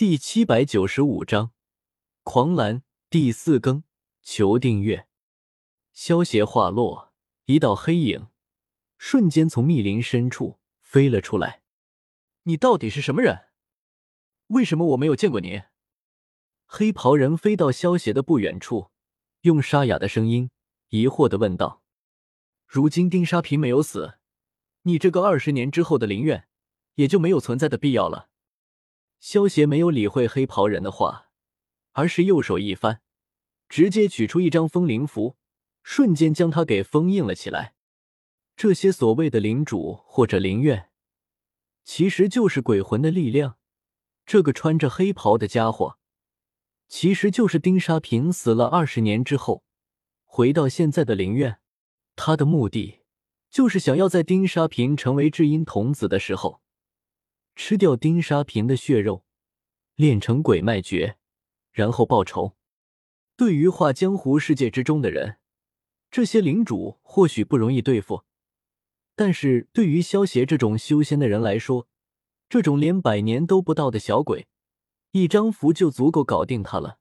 第七百九十五章狂澜第四更，求订阅。萧协话落，一道黑影瞬间从密林深处飞了出来。你到底是什么人？为什么我没有见过你？黑袍人飞到萧协的不远处，用沙哑的声音疑惑的问道：“如今丁沙平没有死，你这个二十年之后的灵院也就没有存在的必要了。”萧协没有理会黑袍人的话，而是右手一翻，直接取出一张封灵符，瞬间将它给封印了起来。这些所谓的灵主或者灵院，其实就是鬼魂的力量。这个穿着黑袍的家伙，其实就是丁沙平死了二十年之后回到现在的灵院。他的目的就是想要在丁沙平成为至阴童子的时候。吃掉丁沙平的血肉，练成鬼脉诀，然后报仇。对于画江湖世界之中的人，这些领主或许不容易对付，但是对于萧协这种修仙的人来说，这种连百年都不到的小鬼，一张符就足够搞定他了。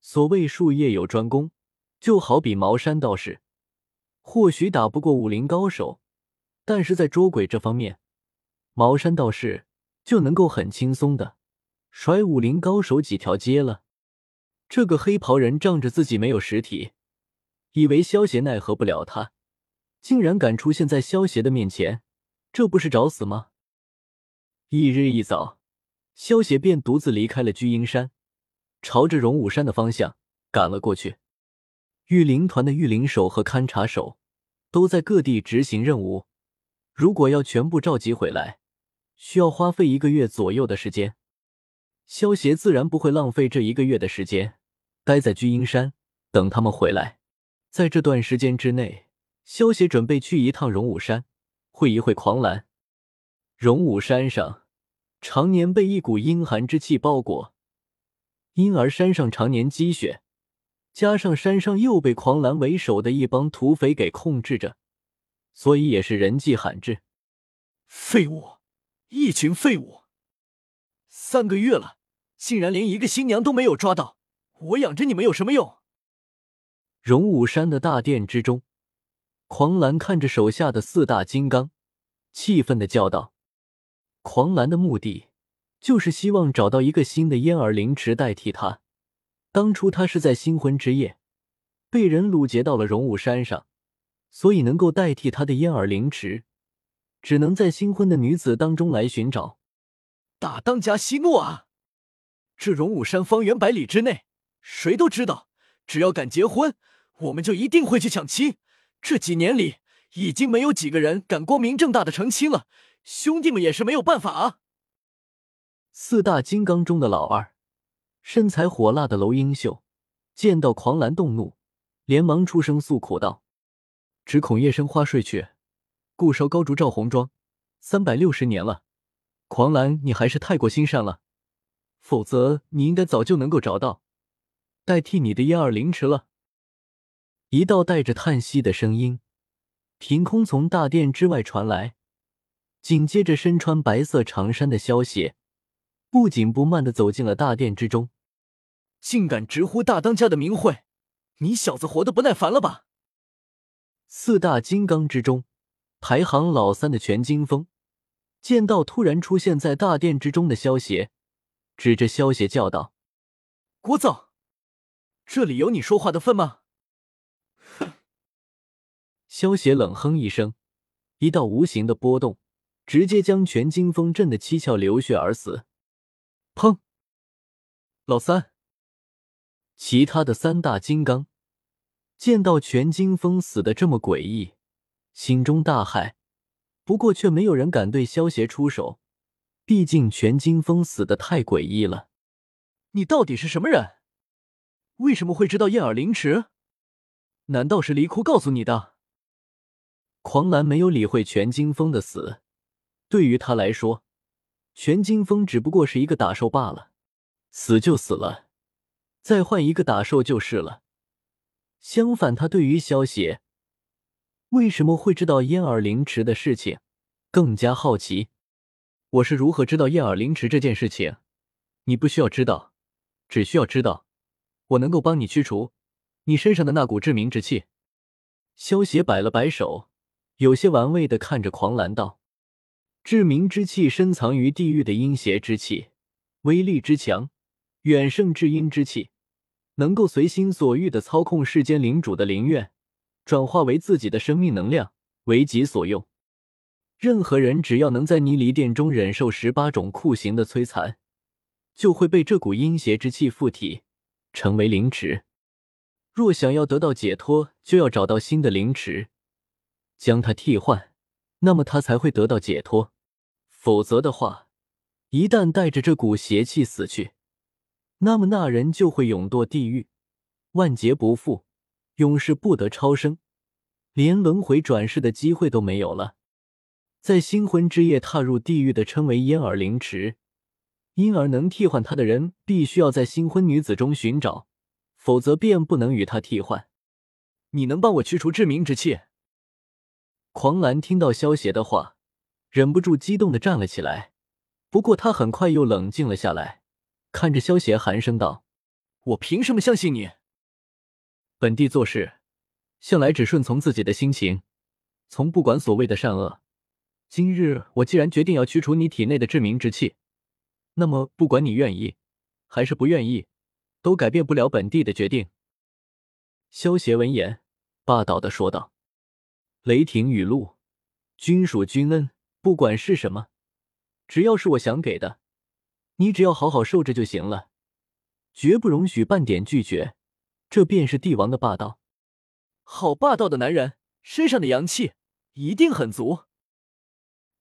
所谓术业有专攻，就好比茅山道士，或许打不过武林高手，但是在捉鬼这方面，茅山道士。就能够很轻松的甩武林高手几条街了。这个黑袍人仗着自己没有实体，以为萧协奈何不了他，竟然敢出现在萧协的面前，这不是找死吗？一日一早，萧协便独自离开了聚阴山，朝着荣武山的方向赶了过去。御灵团的御灵手和勘察手都在各地执行任务，如果要全部召集回来。需要花费一个月左右的时间，萧协自然不会浪费这一个月的时间待在聚阴山等他们回来。在这段时间之内，萧协准备去一趟荣武山，会一会狂澜。荣武山上常年被一股阴寒之气包裹，因而山上常年积雪，加上山上又被狂澜为首的一帮土匪给控制着，所以也是人迹罕至。废物！一群废物！三个月了，竟然连一个新娘都没有抓到，我养着你们有什么用？荣武山的大殿之中，狂澜看着手下的四大金刚，气愤的叫道：“狂澜的目的就是希望找到一个新的燕儿灵池代替他。当初他是在新婚之夜被人掳劫到了荣武山上，所以能够代替他的燕儿灵池。”只能在新婚的女子当中来寻找。大当家息怒啊！这荣武山方圆百里之内，谁都知道，只要敢结婚，我们就一定会去抢亲。这几年里，已经没有几个人敢光明正大的成亲了。兄弟们也是没有办法啊。四大金刚中的老二，身材火辣的娄英秀，见到狂澜动怒，连忙出声诉苦道：“只恐夜深花睡去。”故烧高烛照红妆，三百六十年了，狂澜，你还是太过心善了，否则你应该早就能够找到代替你的燕儿凌迟了。一道带着叹息的声音凭空从大殿之外传来，紧接着身穿白色长衫的萧邪不紧不慢的走进了大殿之中，竟敢直呼大当家的名讳，你小子活得不耐烦了吧？四大金刚之中。排行老三的全金风见到突然出现在大殿之中的萧邪，指着萧邪叫道：“聒噪！这里有你说话的份吗？”哼！萧邪冷哼一声，一道无形的波动直接将全金峰震得七窍流血而死。砰！老三，其他的三大金刚见到全金峰死的这么诡异。心中大骇，不过却没有人敢对萧协出手，毕竟全金风死的太诡异了。你到底是什么人？为什么会知道燕耳灵池？难道是离哭告诉你的？狂澜没有理会全金风的死，对于他来说，全金风只不过是一个打兽罢了，死就死了，再换一个打兽就是了。相反，他对于萧协。为什么会知道燕耳灵池的事情？更加好奇。我是如何知道燕耳灵池这件事情？你不需要知道，只需要知道，我能够帮你驱除你身上的那股致命之气。萧邪摆了摆手，有些玩味的看着狂澜道：“致命之气深藏于地狱的阴邪之气，威力之强，远胜至阴之气，能够随心所欲的操控世间领主的灵愿，转化为自己的生命能量，为己所用。任何人只要能在泥离殿中忍受十八种酷刑的摧残。”就会被这股阴邪之气附体，成为灵池。若想要得到解脱，就要找到新的灵池，将它替换，那么他才会得到解脱。否则的话，一旦带着这股邪气死去，那么那人就会永堕地狱，万劫不复，永世不得超生，连轮回转世的机会都没有了。在新婚之夜踏入地狱的，称为烟耳灵池。因而能替换他的人，必须要在新婚女子中寻找，否则便不能与他替换。你能帮我驱除致命之气？狂澜听到萧邪的话，忍不住激动的站了起来。不过他很快又冷静了下来，看着萧邪寒声道：“我凭什么相信你？本帝做事向来只顺从自己的心情，从不管所谓的善恶。今日我既然决定要驱除你体内的致命之气。”那么，不管你愿意还是不愿意，都改变不了本帝的决定。”萧协闻言，霸道的说道。雷霆雨露，君属君恩，不管是什么，只要是我想给的，你只要好好受着就行了，绝不容许半点拒绝。这便是帝王的霸道。好霸道的男人，身上的阳气一定很足。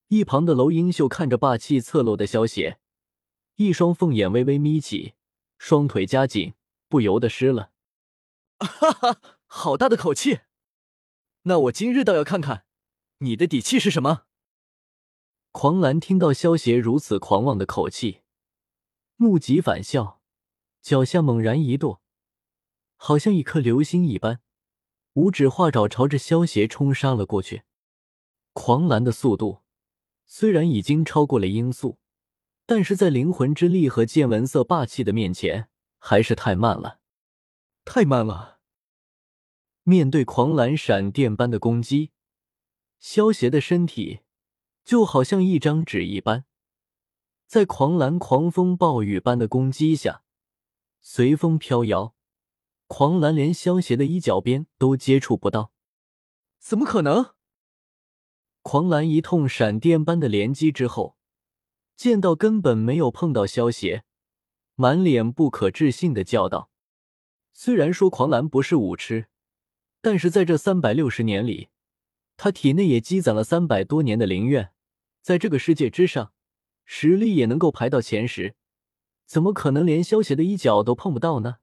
一旁的楼英秀看着霸气侧漏的萧邪。一双凤眼微微眯起，双腿夹紧，不由得湿了。哈哈，好大的口气！那我今日倒要看看你的底气是什么。狂澜听到萧邪如此狂妄的口气，怒极反笑，脚下猛然一跺，好像一颗流星一般，五指化爪朝着萧邪冲杀了过去。狂澜的速度虽然已经超过了音速。但是在灵魂之力和见闻色霸气的面前，还是太慢了，太慢了。面对狂澜闪电般的攻击，萧邪的身体就好像一张纸一般，在狂澜狂风暴雨般的攻击下，随风飘摇。狂澜连萧邪的衣角边都接触不到，怎么可能？狂澜一通闪电般的连击之后。见到根本没有碰到萧邪，满脸不可置信的叫道：“虽然说狂澜不是武痴，但是在这三百六十年里，他体内也积攒了三百多年的灵怨，在这个世界之上，实力也能够排到前十，怎么可能连萧邪的衣角都碰不到呢？”